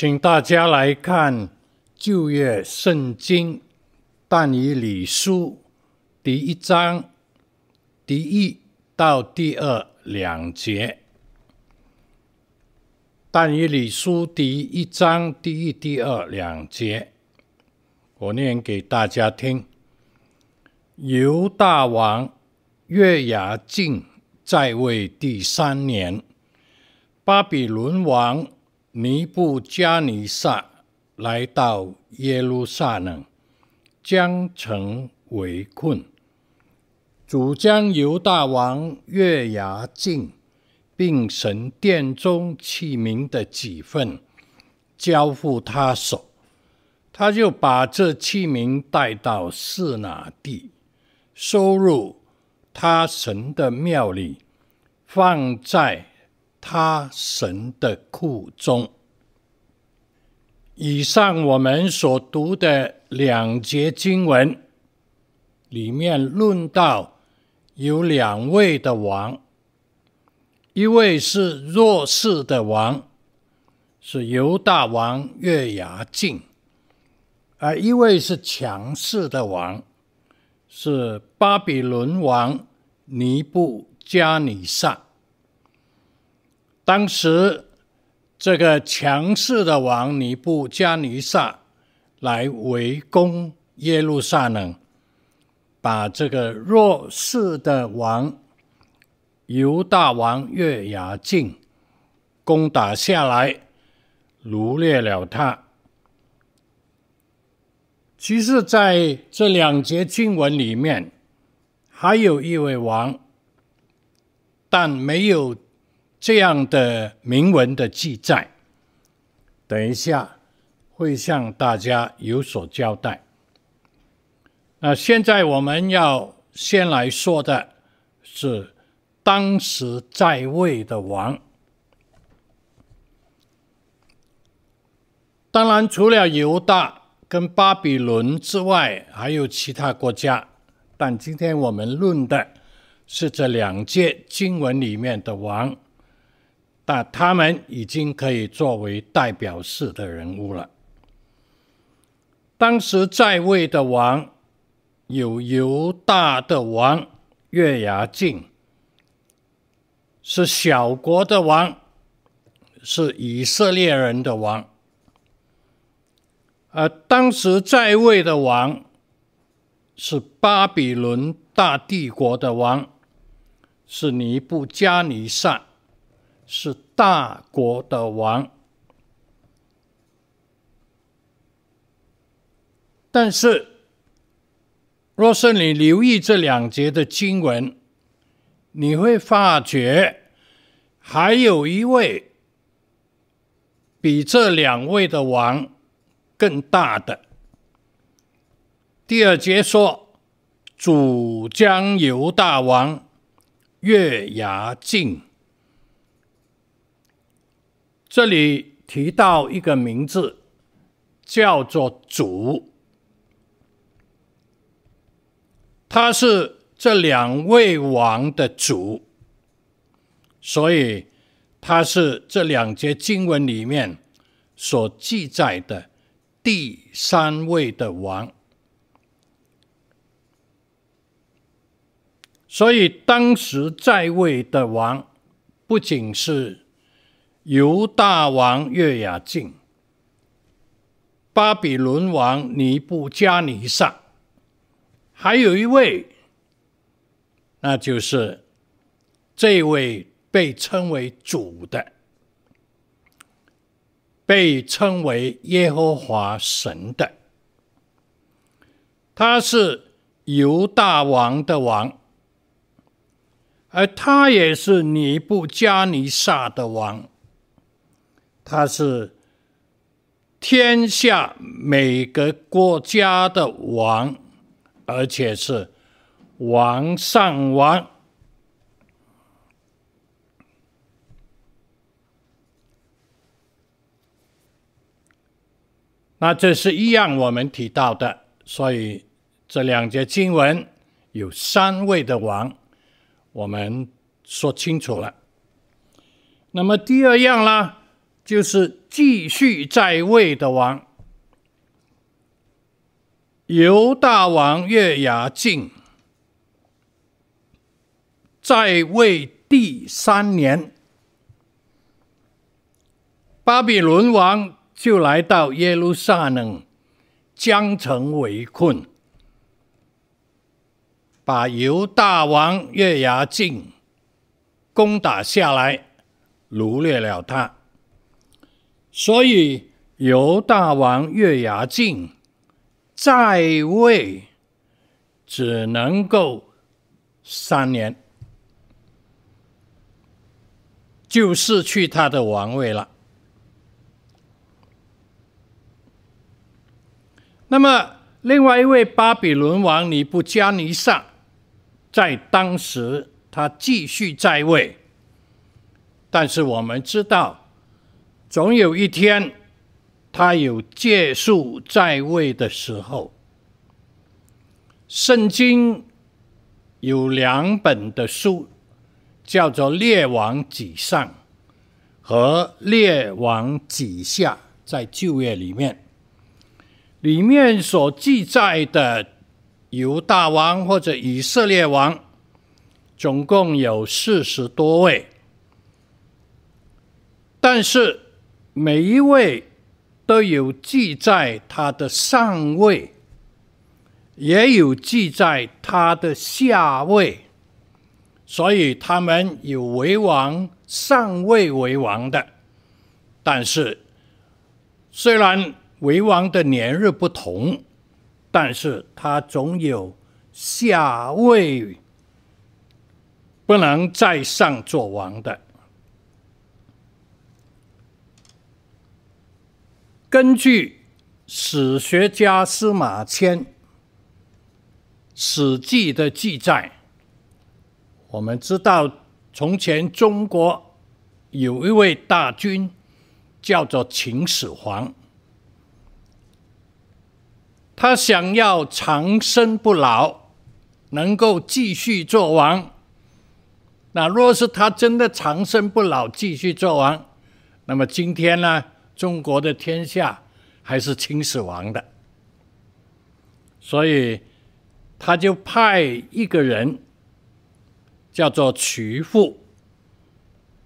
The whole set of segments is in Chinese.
请大家来看旧约圣经但以理书第一章第一到第二两节。但以理书第一章第一、第二两节，我念给大家听。犹大王约雅敬在位第三年，巴比伦王尼布加尼撒来到耶路撒冷，将城围困，主将犹大王约雅敬。并神殿中器皿的几份交付他手，他就把这器皿带到示拿地，收入他神的庙里，放在他神的库中。以上我们所读的两节经文里面论到有两位的王。一位是弱势的王，是犹大王约雅敬；而一位是强势的王，是巴比伦王尼布加尼撒。当时，这个强势的王尼布加尼撒来围攻耶路撒冷，把这个弱势的王。犹大王约雅敬攻打下来，掳掠了他。其实，在这两节经文里面，还有一位王，但没有这样的铭文的记载。等一下会向大家有所交代。那现在我们要先来说的是。当时在位的王，当然除了犹大跟巴比伦之外，还有其他国家。但今天我们论的是这两届经文里面的王，那他们已经可以作为代表式的人物了。当时在位的王有犹大的王月牙敬。是小国的王，是以色列人的王。而当时在位的王是巴比伦大帝国的王，是尼布加尼撒，是大国的王。但是，若是你留意这两节的经文，你会发觉，还有一位比这两位的王更大的。第二节说，主将犹大王约雅敬，这里提到一个名字，叫做主，他是。这两位王的主，所以他是这两节经文里面所记载的第三位的王。所以当时在位的王，不仅是犹大王约雅敬、巴比伦王尼布加尼撒，还有一位。那就是这位被称为主的，被称为耶和华神的，他是犹大王的王，而他也是尼布加尼撒的王，他是天下每个国家的王，而且是。王上王，那这是一样我们提到的，所以这两节经文有三位的王，我们说清楚了。那么第二样啦，就是继续在位的王。犹大王月牙敬在位第三年，巴比伦王就来到耶路撒冷，将城围困，把犹大王月牙敬攻打下来，掳掠了他。所以犹大王月牙敬。在位只能够三年，就失去他的王位了。那么，另外一位巴比伦王尼布加尼撒，在当时他继续在位，但是我们知道，总有一天。他有借宿在位的时候。圣经有两本的书，叫做《列王纪上》和《列王纪下》，在旧约里面，里面所记载的犹大王或者以色列王，总共有四十多位，但是每一位。都有记载他的上位，也有记载他的下位，所以他们有为王上位为王的，但是虽然为王的年日不同，但是他总有下位不能再上做王的。根据史学家司马迁《史记》的记载，我们知道从前中国有一位大君叫做秦始皇，他想要长生不老，能够继续做王。那若是他真的长生不老，继续做王，那么今天呢？中国的天下还是秦始皇的，所以他就派一个人叫做曲阜，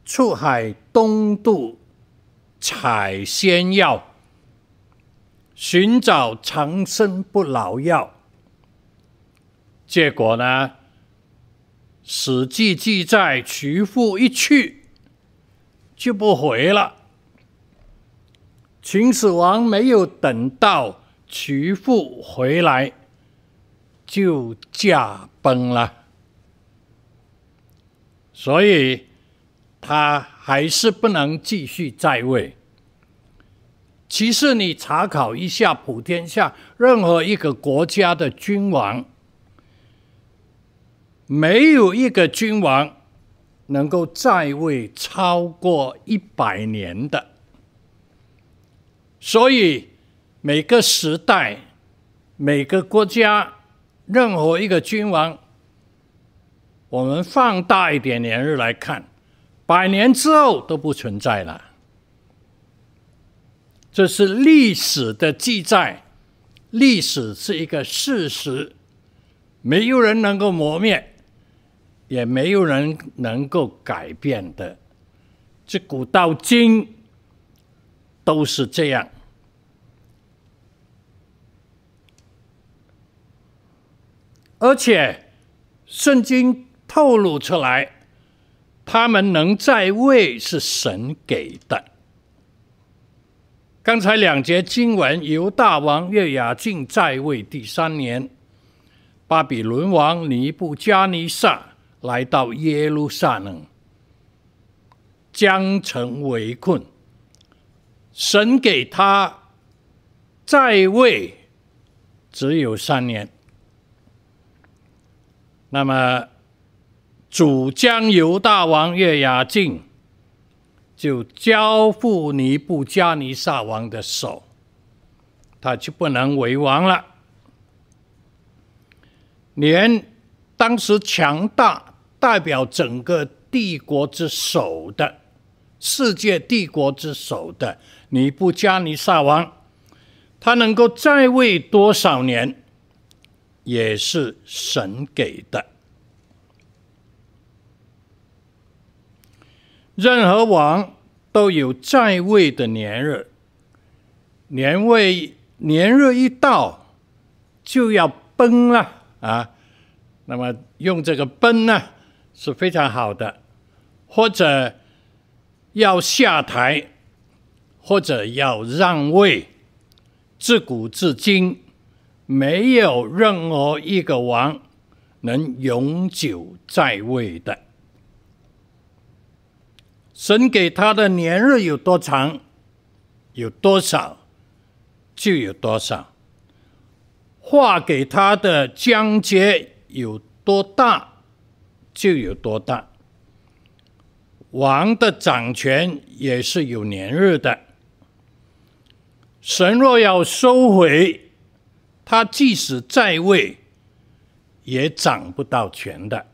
出海东渡采仙药，寻找长生不老药。结果呢，《史记》记载，曲阜一去就不回了。秦始皇没有等到徐父回来，就驾崩了，所以他还是不能继续在位。其实你查考一下普天下任何一个国家的君王，没有一个君王能够在位超过一百年的。所以，每个时代、每个国家、任何一个君王，我们放大一点年日来看，百年之后都不存在了。这是历史的记载，历史是一个事实，没有人能够磨灭，也没有人能够改变的。自古到今都是这样。而且，圣经透露出来，他们能在位是神给的。刚才两节经文，犹大王约雅敬在位第三年，巴比伦王尼布加尼撒来到耶路撒冷，将城围困。神给他在位只有三年。那么，主将犹大王约雅敬就交付尼布加尼撒王的手，他就不能为王了。连当时强大代表整个帝国之首的世界帝国之首的尼布加尼撒王，他能够在位多少年，也是神给的。任何王都有在位的年日，年位年日一到，就要崩了啊！那么用这个崩呢，是非常好的，或者要下台，或者要让位。自古至今，没有任何一个王能永久在位的。神给他的年日有多长，有多少，就有多少；划给他的疆界有多大，就有多大。王的掌权也是有年日的。神若要收回，他即使在位，也掌不到权的。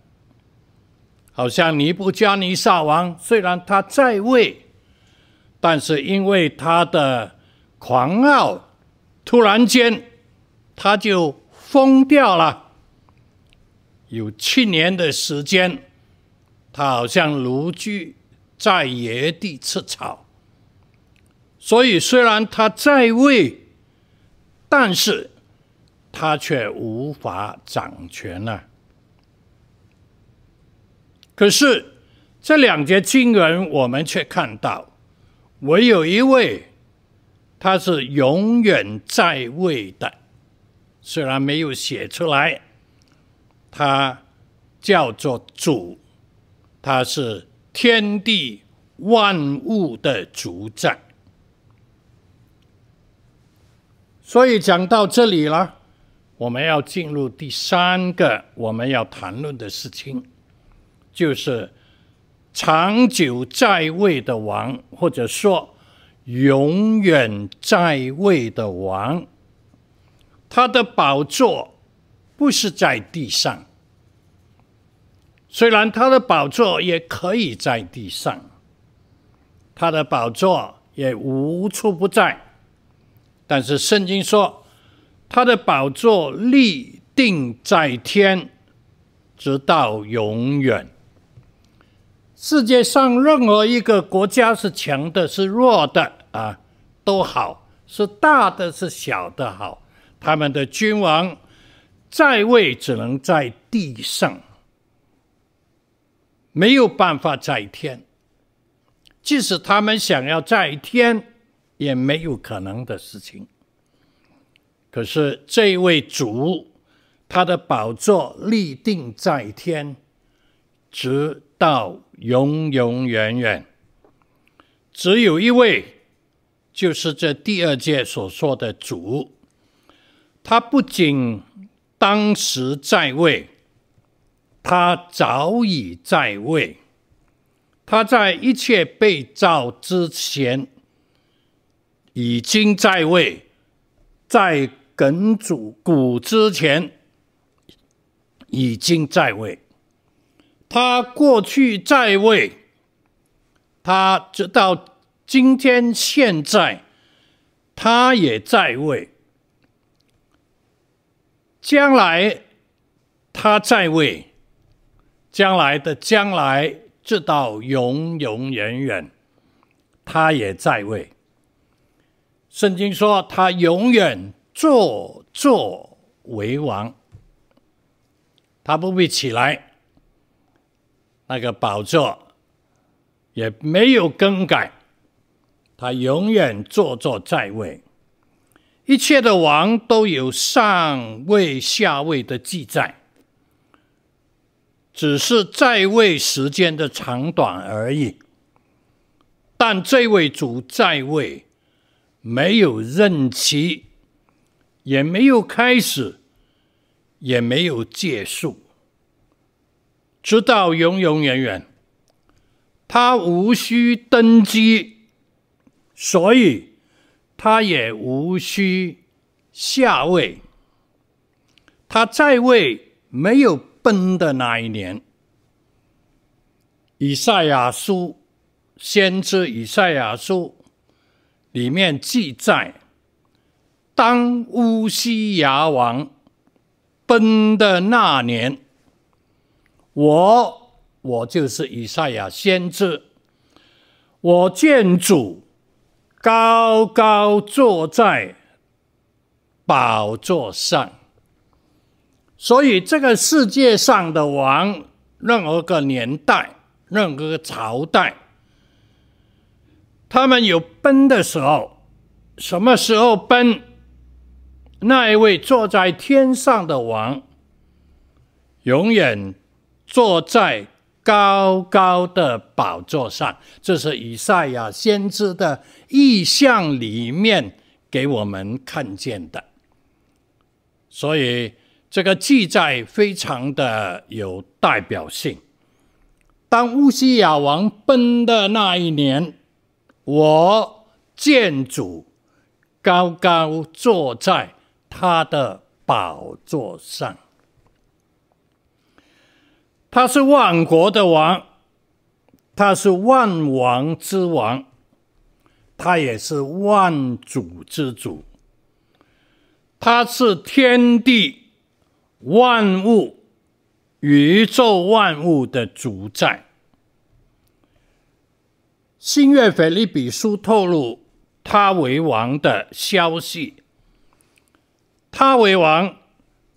好像尼布加尼撒王，虽然他在位，但是因为他的狂傲，突然间他就疯掉了。有七年的时间，他好像如居在野地吃草。所以虽然他在位，但是他却无法掌权了。可是这两节经文，我们却看到，唯有一位，他是永远在位的，虽然没有写出来。他叫做主，他是天地万物的主宰。所以讲到这里了，我们要进入第三个我们要谈论的事情，就是长久在位的王，或者说永远在位的王，他的宝座。不是在地上，虽然他的宝座也可以在地上，他的宝座也无处不在，但是圣经说，他的宝座立定在天，直到永远。世界上任何一个国家是强的，是弱的啊，都好，是大的，是小的好，他们的君王。在位只能在地上，没有办法在天。即使他们想要在天，也没有可能的事情。可是这位主，他的宝座立定在天，直到永永远远。只有一位，就是这第二届所说的主，他不仅。当时在位，他早已在位。他在一切被造之前已经在位，在亘古古之前已经在位。他过去在位，他直到今天现在，他也在位。将来他在位，将来的将来，直到永永远远，他也在位。圣经说他永远坐坐为王，他不必起来，那个宝座也没有更改，他永远坐坐在位。一切的王都有上位下位的记载，只是在位时间的长短而已。但这位主在位，没有任期，也没有开始，也没有结束，直到永永远远。他无需登基，所以。他也无需下位，他在位没有崩的那一年。以赛亚书先知以赛亚书里面记载，当乌西雅王崩的那年，我我就是以赛亚先知，我见主高高坐在宝座上，所以这个世界上的王，任何个年代，任何个朝代。他们有崩的时候，什么时候崩？那一位坐在天上的王，永远坐在高高的宝座上。这是以赛亚先知的意象里面给我们看见的，所以这个记载非常的有代表性。当乌西雅王崩的那一年。我见主高高坐在他的宝座上，他是万国的王，他是万王之王，他也是万主之主，他是天地万物、宇宙万物的主宰。新约腓立比书透露他为王的消息，他为王，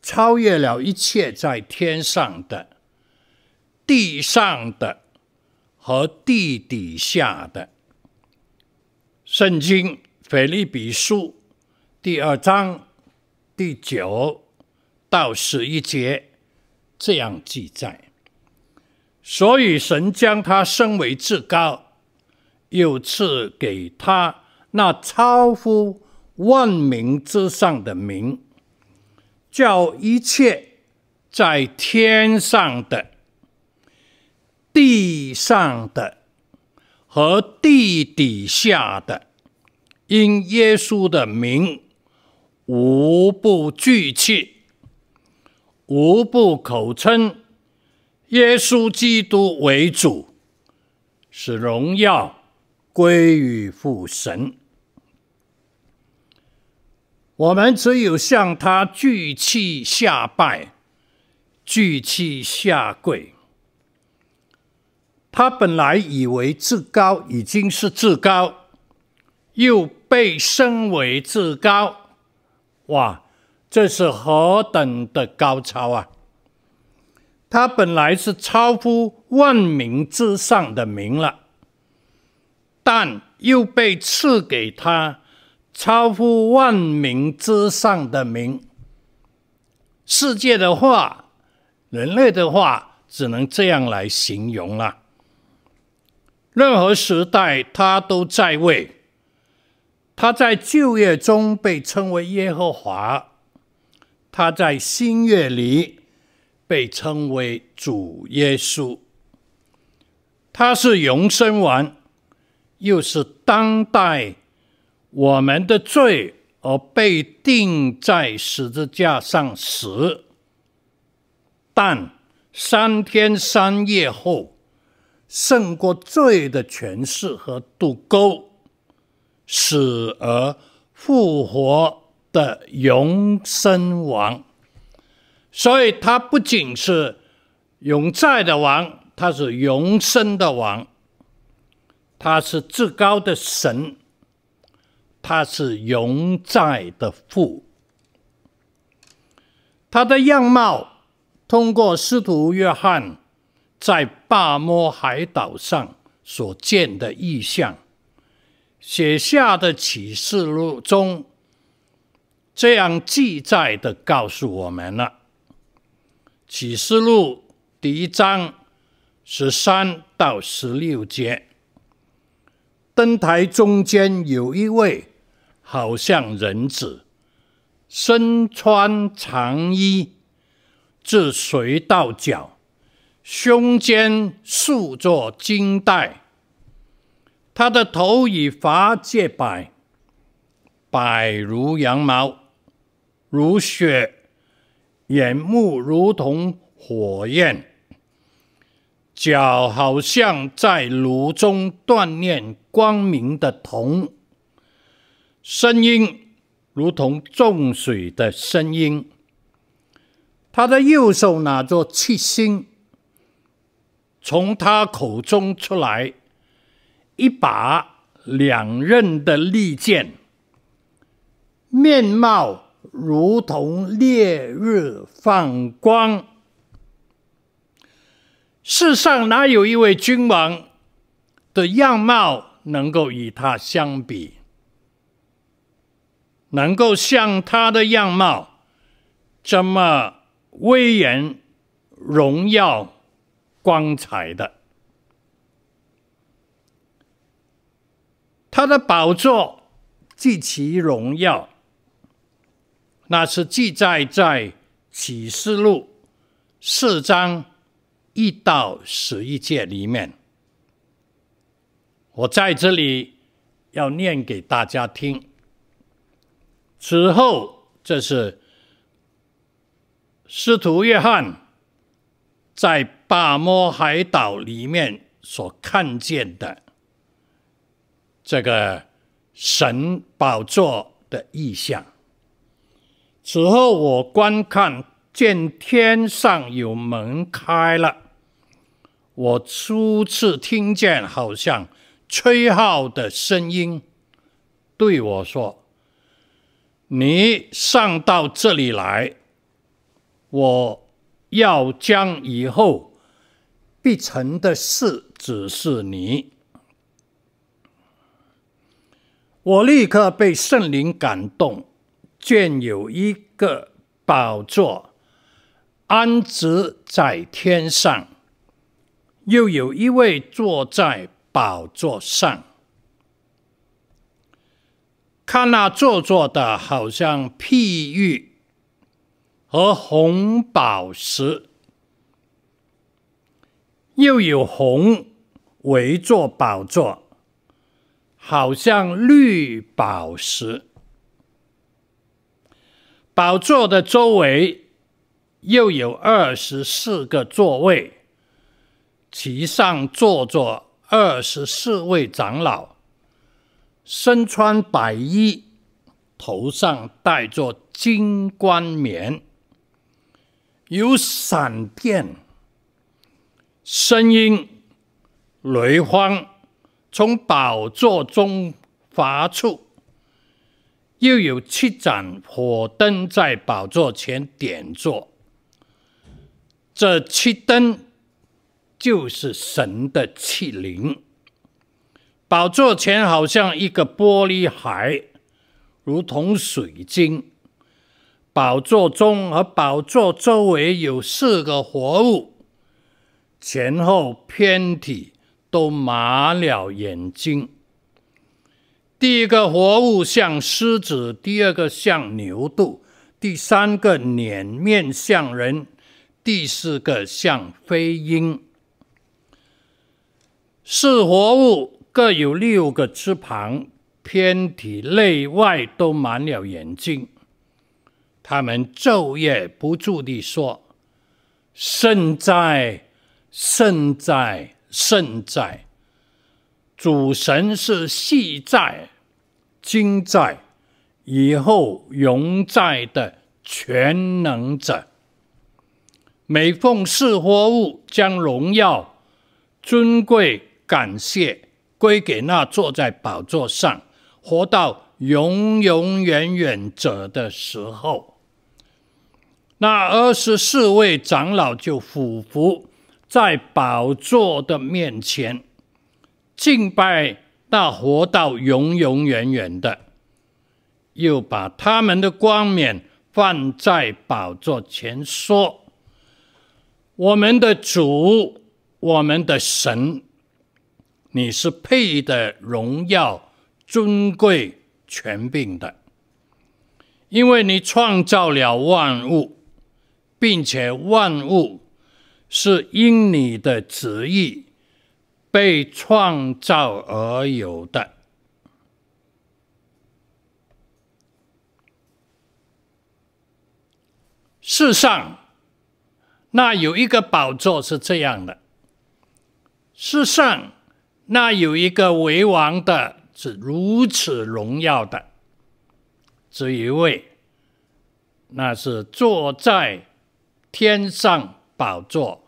超越了一切在天上的、地上的和地底下的。圣经腓立比书第二章第九到十一节这样记载，所以神将他升为至高。又赐给他那超乎万名之上的名，叫一切在天上的、地上的和地底下的，因耶稣的名，无不举起，无不口称耶稣基督为主，使荣耀。归于父神，我们只有向他聚气下拜，聚气下跪。他本来以为至高已经是至高，又被升为至高，哇，这是何等的高超啊！他本来是超乎万名之上的名了。但又被赐给他超乎万名之上的名。世界的话，人类的话，只能这样来形容了。任何时代，他都在位。他在旧约中被称为耶和华，他在新约里被称为主耶稣。他是永生王。又是当代我们的罪而被钉在十字架上死，但三天三夜后胜过罪的权势和毒钩，死而复活的永生王。所以，他不仅是永在的王，他是永生的王。他是至高的神，他是永在的父。他的样貌，通过使徒约翰在巴摩海岛上所见的异象，写下的启示录中这样记载的告诉我们了。启示录第一章十三到十六节。灯台中间有一位，好像人子，身穿长衣，自髓到脚，胸间束着金带。他的头以发洁白，白如羊毛，如雪；眼目如同火焰。脚好像在炉中锻炼光明的铜，声音如同重水的声音。他的右手拿着七星，从他口中出来一把两刃的利剑，面貌如同烈日放光。世上哪有一位君王的样貌能够与他相比？能够像他的样貌这么威严、荣耀、光彩的？他的宝座及其荣耀，那是记载在启示录四章。一到十一节里面，我在这里要念给大家听。此后，这是师徒约翰在巴摩海岛里面所看见的这个神宝座的异象。此后，我观看，见天上有门开了。我初次听见好像吹号的声音，对我说：“你上到这里来，我要将以后必成的事指示你。”我立刻被圣灵感动，见有一个宝座安置在天上。又有一位坐在宝座上，看那坐坐的，好像碧玉和红宝石，又有红围坐宝座，好像绿宝石。宝座的周围又有二十四个座位。其上坐着二十四位长老，身穿白衣，头上戴着金冠冕，有闪电、声音、雷轰从宝座中发出，又有七盏火灯在宝座前点着，这七灯。就是神的七灵，宝座前好像一个玻璃海，如同水晶。宝座中和宝座周围有四个活物，前后偏体都麻了眼睛。第一个活物像狮子，第二个像牛肚，第三个脸面像人，第四个像飞鹰。四活物各有六个翅膀，偏体内外都满了眼睛。他们昼夜不住地说：“圣哉，圣哉，圣哉！主神是昔在、今在、以后永在的全能者。”每逢四活物将荣耀、尊贵。感谢归给那坐在宝座上、活到永永远远者的时候，那二十四位长老就俯伏在宝座的面前，敬拜那活到永永远远的，又把他们的冠冕放在宝座前，说：“我们的主，我们的神。”你是配得荣耀、尊贵、权柄的，因为你创造了万物，并且万物是因你的旨意被创造而有的。世上，那有一个宝座是这样的。世上那有一个为王的，是如此荣耀的，这一位，那是坐在天上宝座，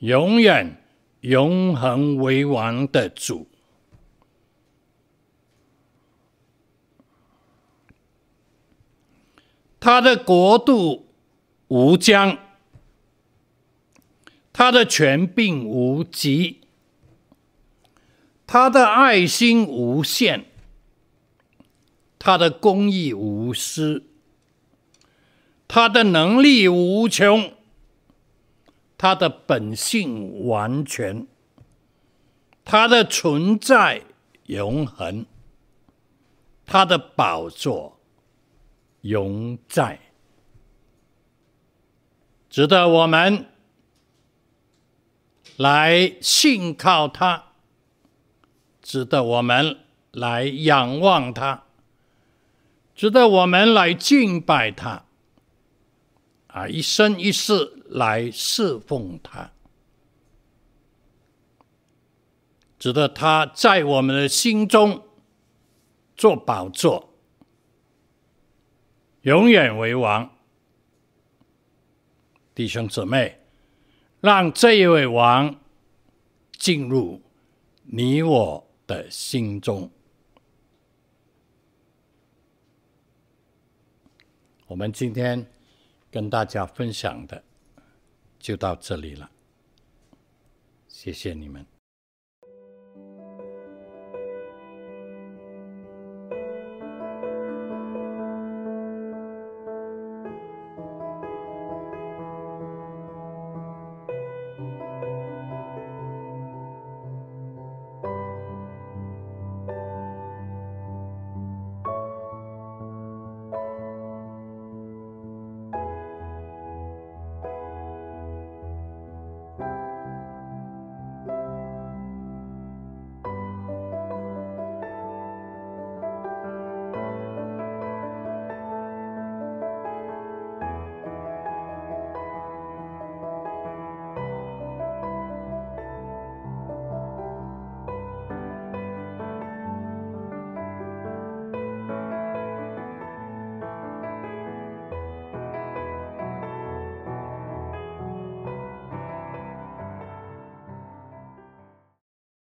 永远永恒为王的主。他的国度无疆，他的权柄无极，他的爱心无限，他的公义无私，他的能力无穷，他的本性完全，他的存在永恒，他的宝座。永在，值得我们来信靠他，值得我们来仰望他，值得我们来敬拜他，啊，一生一世来侍奉他，值得他在我们的心中做宝座。永远为王，弟兄姊妹，让这一位王进入你我的心中。我们今天跟大家分享的就到这里了，谢谢你们。